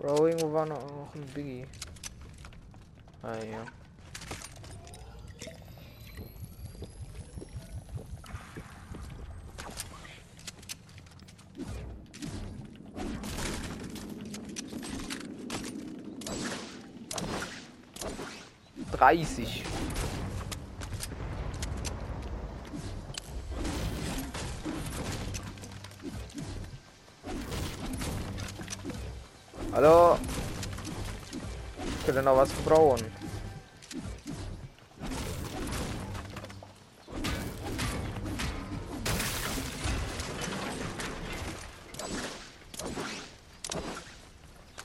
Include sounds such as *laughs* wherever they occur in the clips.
Bro, irgendwo war noch ein Biggie. Ah ja. Dreißig. Hallo? Ich könnte noch was verbrauchen.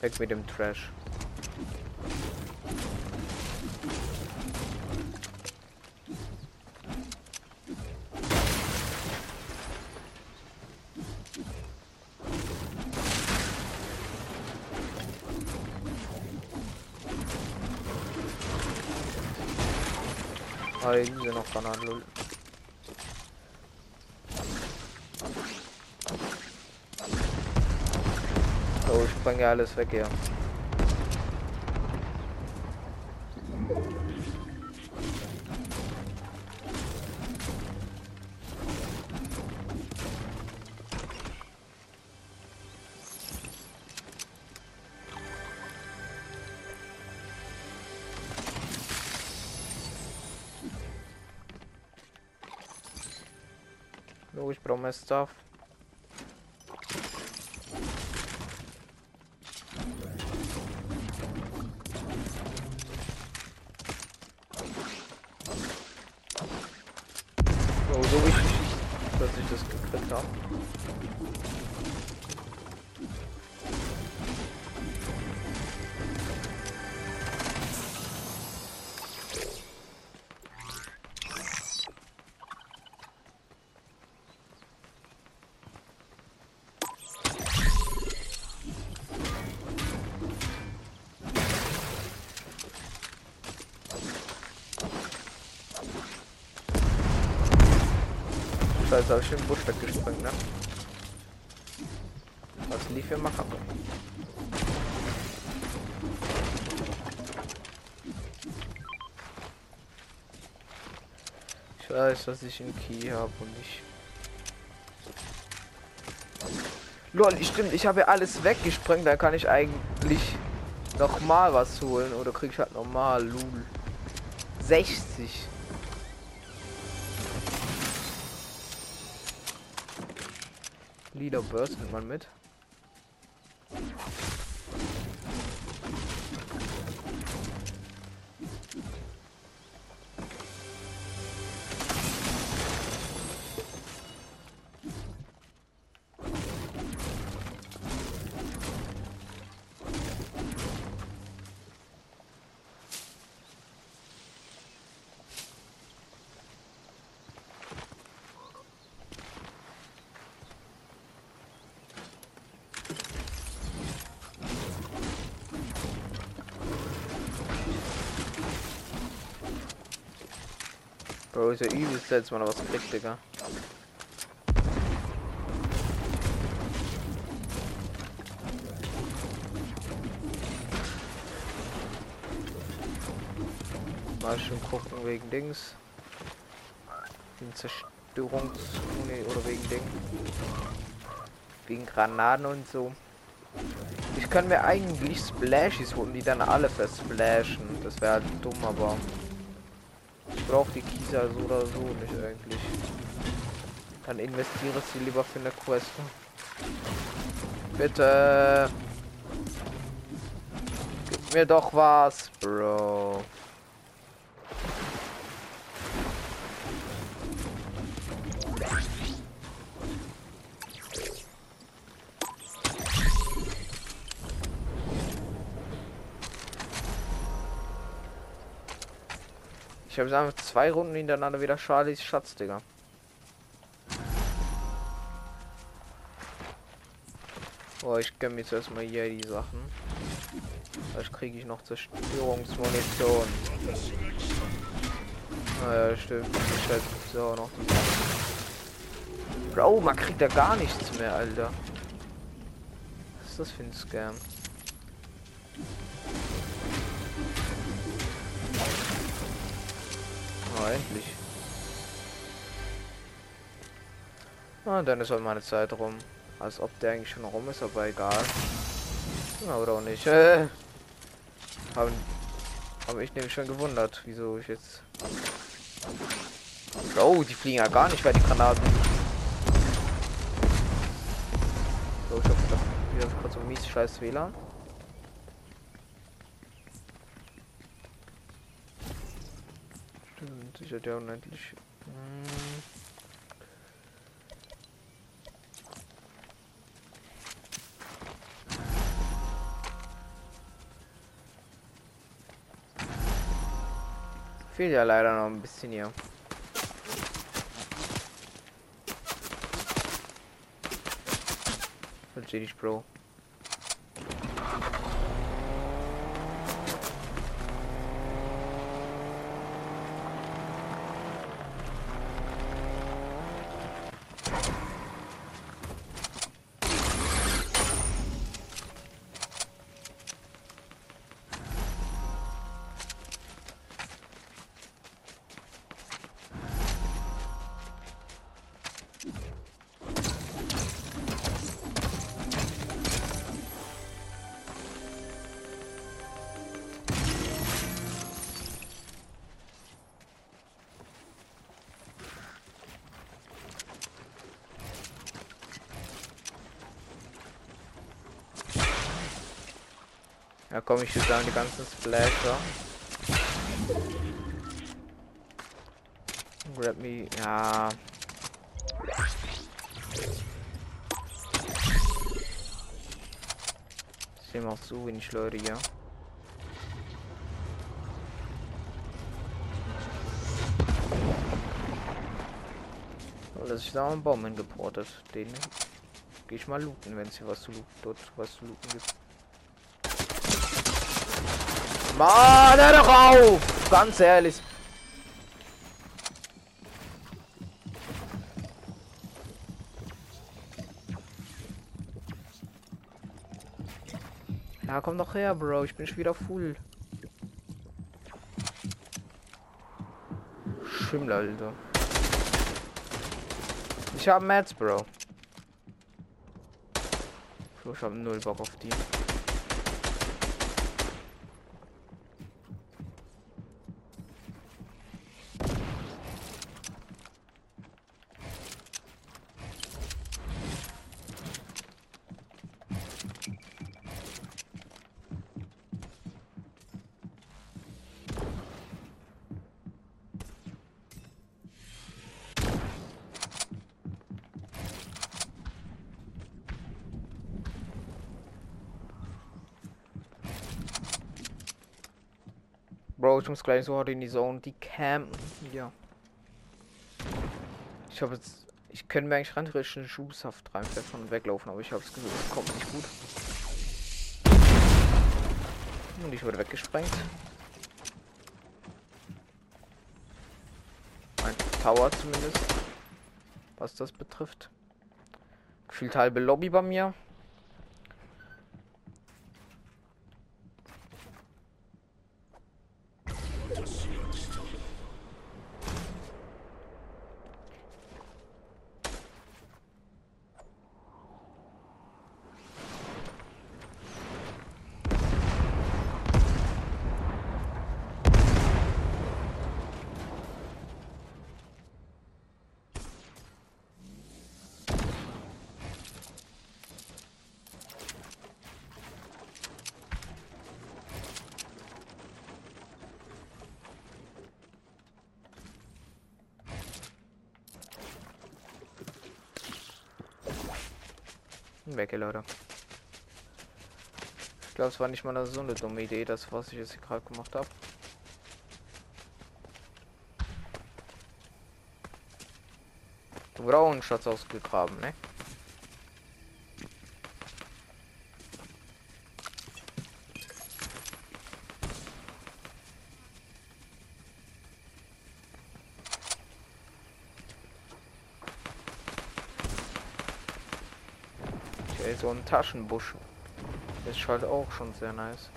Weg mit dem Trash. Ah, hier sind noch Granaten. lol. Oh, ich bringe alles weg hier. Ich brauche mehr Stuff. Scheiße, habe ich den Busch weggesprengt, ne? Was lief hier machen? Ich weiß, dass ich einen Key habe und ich. Lol, stimmt, ich habe ja alles weggesprengt, da kann ich eigentlich noch mal was holen oder krieg ich halt normal Lul. 60. Leader Burst nimmt man mit. Bro, ist ja übelst letztes Mal was gekriegt, Digga. Mal schon gucken wegen Dings. Wegen Zerstörungs... Nee, oder wegen Ding. Wegen Granaten und so. Ich kann mir eigentlich Splashies holen, die dann alle versplashen. Das wäre halt dumm, aber brauche die Kieser so oder so nicht eigentlich. Dann investiere sie lieber für eine Quest. Bitte. Gib mir doch was, Bro. Ich habe einfach zwei Runden hintereinander wieder Charlies Schatz, Digga. Oh, ich gönn mir jetzt erstmal hier die Sachen. Vielleicht kriege ich noch Zerstörungsmunition. Naja, stimmt. Ich halt so noch Bro, man kriegt da gar nichts mehr, Alter. Was ist das für ein Scam? Oh, endlich. Ah, dann ist halt meine Zeit rum. Als ob der eigentlich schon rum ist, aber egal. Ja, oder auch nicht. Äh, haben, habe ich nämlich schon gewundert, wieso ich jetzt... Oh, die fliegen ja gar nicht, weil die Granaten... So, ich hoffe, wieder kurz so mies scheiß WLAN. Sicher der unendlich... Hm. Fehlt ja leider noch ein bisschen hier. Dich, Bro. Ja komm, ich würde sagen, die ganzen Splasher. Grab me, ja. Ich macht so wenig Leute hier. Oh, das ist da ein Baum hingeportet. Den gehe ich mal looten, wenn es hier was zu looten, dort was zu looten gibt. Mann, hör doch auf! Ganz ehrlich. Ja, komm doch her, Bro. Ich bin schon wieder full. Schimmel, Alter. Ich hab Mats, Bro. Ich hab null Bock auf die. Bro, ich muss gleich so hart in die Zone. Die Cam. Ja. Ich habe jetzt. Ich könnte mir eigentlich rein theoretisch einen reinpfeffern und weglaufen, aber ich habe es Gefühl, das kommt nicht gut. Und ich wurde weggesprengt. Ein Tower zumindest. Was das betrifft. Gefühlt halbe Lobby bei mir. Weg, Leute. Ich glaube, es war nicht mal so eine dumme Idee, das, was ich jetzt gerade gemacht habe. Du auch einen Schatz ausgegraben, ne? so ein Taschenbusch. Ist halt auch schon sehr nice.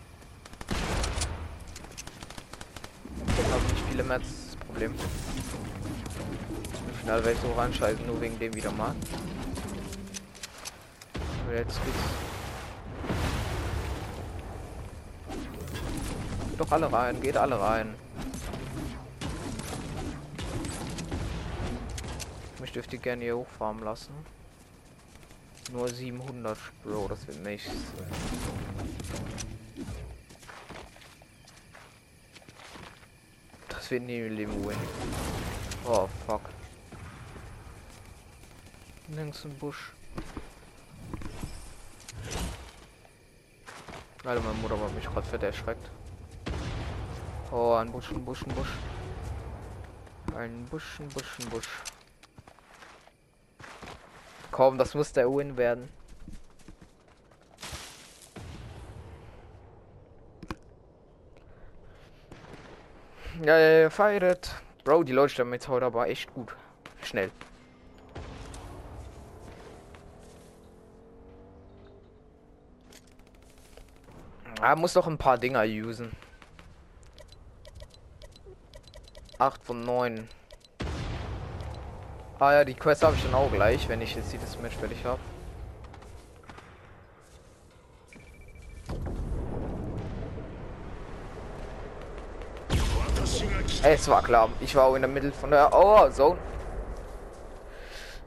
Habe nicht viele Mats das Problem. Im Finale werde ich so reinscheißen, nur wegen dem wieder mal. Aber jetzt geht's. Doch alle rein, geht alle rein. Mich dürfte ihr gerne hier hochfahren lassen. Nur 700, Bro, das wird nichts. Das wird nie Leben win. Oh, fuck. Links im Busch. Alter, meine Mutter war mich gerade fett erschreckt. Oh, ein Busch, ein Busch, ein Busch. Ein Busch, ein Busch, ein Busch. Komm, das muss der Win werden. Ja, ja, ja, feiert. Bro, die Leute jetzt heute aber echt gut. Schnell. Er muss doch ein paar Dinger usen. 8 von 9. Ah ja, die Quest habe ich dann auch gleich, wenn ich jetzt dieses Match fertig habe. Es war klar. Ich war auch in der Mitte von der Oh Zone.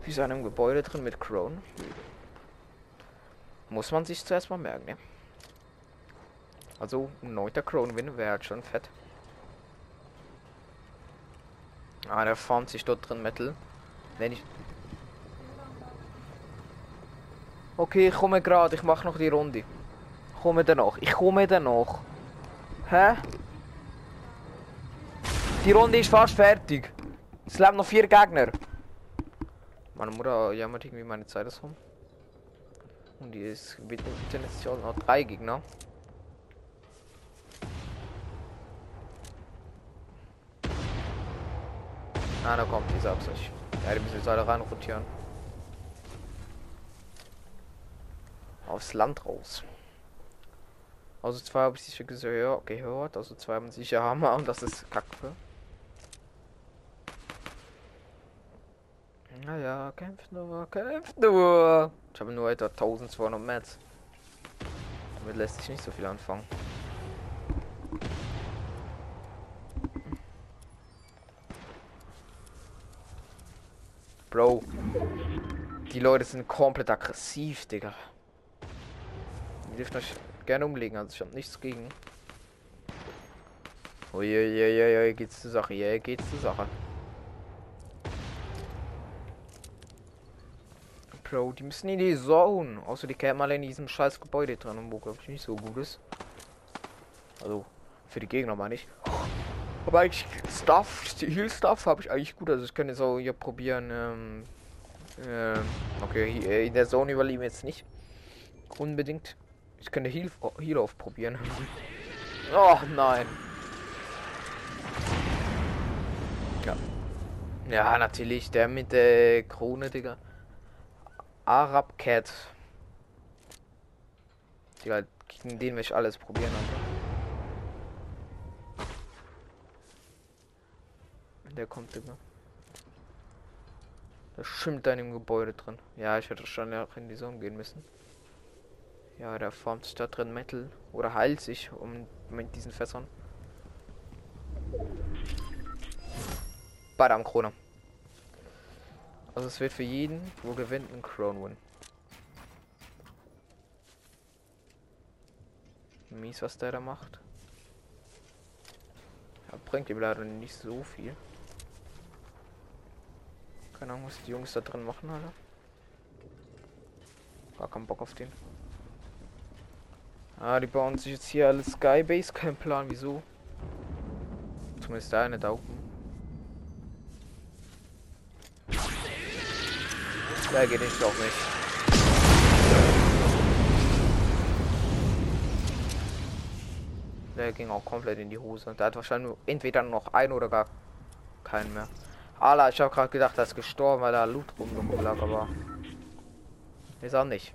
Wie so einem Gebäude drin mit Crone. Muss man sich zuerst mal merken, ne? Also, ein neuter Crone Win wäre halt schon fett. Ah, der formt sich dort drin Metal. Wenn ich. Okay, ich komme gerade. Ich mache noch die Runde. Ich komme danach. Ich komme danach. Hä? Die Runde ist fast fertig. Es leben noch vier Gegner. Meine Mutter jammert irgendwie meine Zeit ist rum. Und die ist tendenziell noch drei Gegner. Ah, da kommt die, sag's euch. Ja, die müssen jetzt alle rein rotieren. Aufs Land raus. Also zwei habe ich sicher gehört. Also zwei haben sicher Hammer und das ist Kacke. Naja, kämpft nur, kämpft nur. Ich habe nur etwa 1200 Mets. Damit lässt sich nicht so viel anfangen. Bro. Die Leute sind komplett aggressiv, Digga. Die dürfen euch gerne umlegen, also ich habe nichts gegen. Uiuiuiui, geht's zur Sache, ja, geht's zur Sache. Bro, die müssen in die Zone. Außer die kämen alle in diesem scheiß Gebäude drin, wo glaube ich nicht so gut ist. Also, für die Gegner meine ich. Aber eigentlich Stuff, Heal Stuff habe ich eigentlich gut. Also ich könnte so hier probieren. Ähm, äh, okay, in der Zone überleben jetzt nicht. Unbedingt. Ich könnte Heal, Heal aufprobieren. *laughs* oh nein. Ja. Ja, natürlich. Der mit der Krone, Digga. Arab Cat. Digga, gegen den will ich alles probieren. Alter. Der kommt immer. Da schwimmt dann im Gebäude drin. Ja, ich hätte schon ja in die Sonne gehen müssen. Ja, der formt sich da drin Metal. Oder heilt sich um mit diesen Fässern. Badam Krone. Also es wird für jeden, wo gewinnt, ein Crown Win. Mies, was der da macht. Ja, bringt ihm leider nicht so viel. Keine Ahnung, was die Jungs da drin machen, Alter. Gar keinen Bock auf den. Ah, die bauen sich jetzt hier alles Skybase. Kein Plan, wieso. Zumindest da eine Daumen. Ja, geht nicht, auch nicht. Der ging auch komplett in die Hose. Da hat wahrscheinlich entweder noch ein oder gar keinen mehr. Alter, ich habe gerade gedacht, er ist gestorben, weil da Loot rumlag, aber ist auch nicht.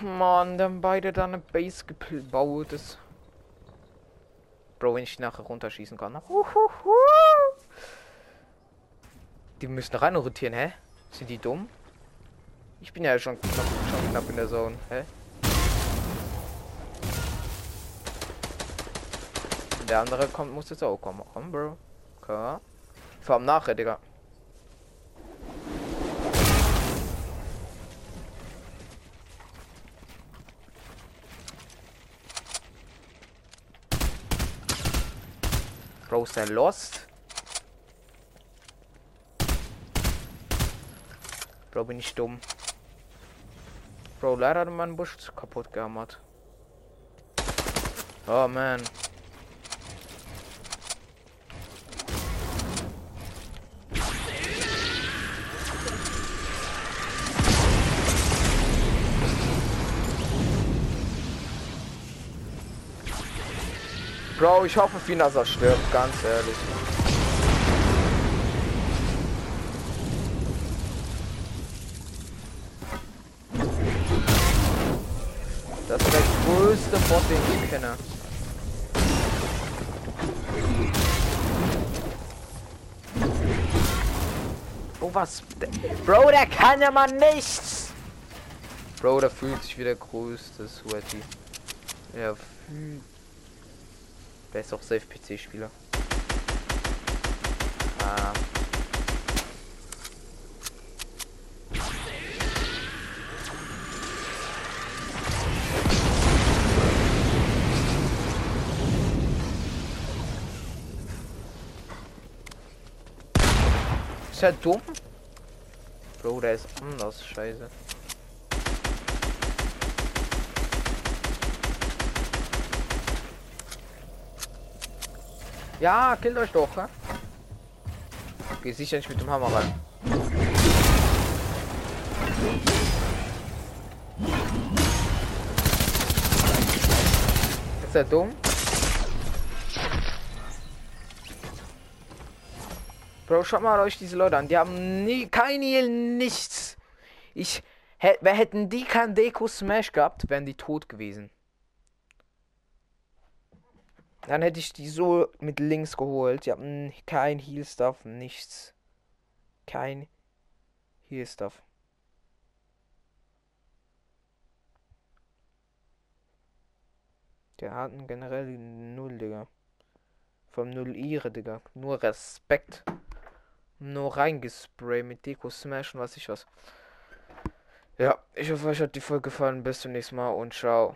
Mann, dann beide da eine Base gebaut ist. Bro, wenn ich nachher runterschießen kann. Die müssen rein rotieren, hä? Sind die dumm? Ich bin ja schon knapp, schon knapp in der Zone, hä? Der andere kommt, muss jetzt auch kommen. Komm, Bro. Komm. Vor allem nachher, Digga. Bro, ist der lost? Bro, bin ich dumm. Bro, leider hat mein Busch kaputt gehammert. Oh man. Bro, ich hoffe, Finasa stirbt, ganz ehrlich. Das ist der größte Bot, den ich kenne. Oh, was? Bro, der kann ja mal nichts! Bro, der fühlt sich wie der größte Sweaty. Er fühlt der ist auch safe PC-Spieler. Ah. Ist er dumm? Bro, der ist anders, scheiße. Ja, killt euch doch. Ja? Geh sicher nicht mit dem Hammer rein. Ist er dumm? Bro, schaut mal euch diese Leute an. Die haben nie, kein Heal, nichts. Ich, hätten die kein Deko Smash gehabt, wären die tot gewesen. Dann hätte ich die so mit links geholt. Die haben kein Heal Stuff, nichts. Kein Heal Stuff. Der hatten generell null, Digga. Vom null ihre, Digga. Nur Respekt. Nur reingesprayt mit Deko Smash und was ich was. Ja, ich hoffe, euch hat die Folge gefallen. Bis zum nächsten Mal und ciao.